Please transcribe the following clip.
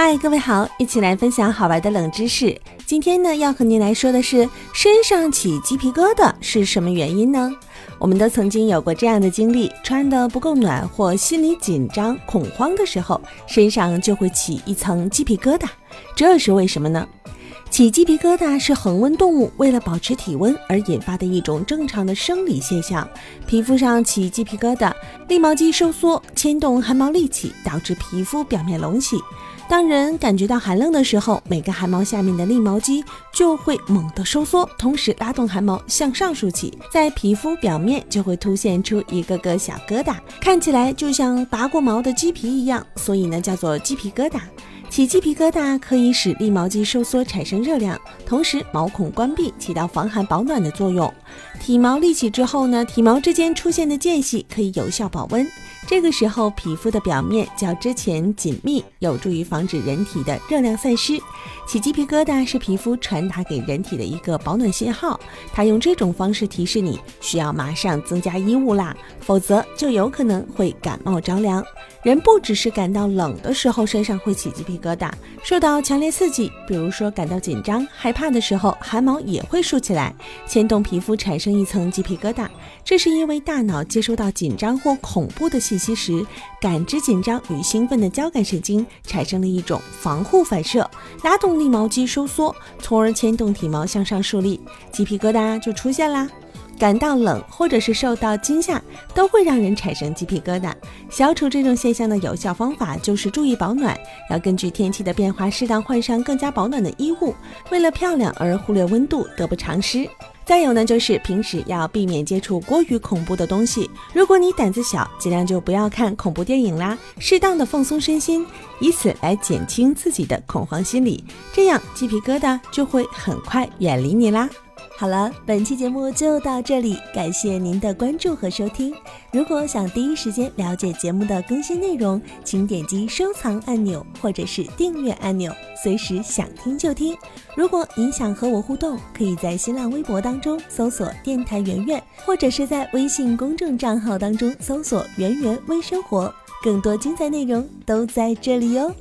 嗨，各位好，一起来分享好玩的冷知识。今天呢，要和您来说的是，身上起鸡皮疙瘩是什么原因呢？我们都曾经有过这样的经历：穿的不够暖或心里紧张恐慌的时候，身上就会起一层鸡皮疙瘩。这是为什么呢？起鸡皮疙瘩是恒温动物为了保持体温而引发的一种正常的生理现象。皮肤上起鸡皮疙瘩，立毛肌收缩牵动汗毛立起，导致皮肤表面隆起。当人感觉到寒冷的时候，每个汗毛下面的立毛肌就会猛地收缩，同时拉动汗毛向上竖起，在皮肤表面就会凸现出一个个小疙瘩，看起来就像拔过毛的鸡皮一样，所以呢叫做鸡皮疙瘩。起鸡皮疙瘩可以使立毛肌收缩产生热量，同时毛孔关闭，起到防寒保暖的作用。体毛立起之后呢，体毛之间出现的间隙可以有效保温。这个时候，皮肤的表面较之前紧密，有助于防止人体的热量散失。起鸡皮疙瘩是皮肤传达给人体的一个保暖信号，它用这种方式提示你需要马上增加衣物啦，否则就有可能会感冒着凉。人不只是感到冷的时候身上会起鸡皮疙瘩，受到强烈刺激，比如说感到紧张、害怕的时候，汗毛也会竖起来，牵动皮肤产生一层鸡皮疙瘩。这是因为大脑接收到紧张或恐怖的信吸时，感知紧张与兴奋的交感神经产生了一种防护反射，拉动立毛肌收缩，从而牵动体毛向上竖立，鸡皮疙瘩就出现啦。感到冷或者是受到惊吓，都会让人产生鸡皮疙瘩。消除这种现象的有效方法就是注意保暖，要根据天气的变化适当换上更加保暖的衣物。为了漂亮而忽略温度，得不偿失。再有呢，就是平时要避免接触过于恐怖的东西。如果你胆子小，尽量就不要看恐怖电影啦，适当的放松身心，以此来减轻自己的恐慌心理，这样鸡皮疙瘩就会很快远离你啦。好了，本期节目就到这里，感谢您的关注和收听。如果想第一时间了解节目的更新内容，请点击收藏按钮或者是订阅按钮，随时想听就听。如果您想和我互动，可以在新浪微博当中搜索“电台圆圆”，或者是在微信公众账号当中搜索“圆圆微生活”，更多精彩内容都在这里哟。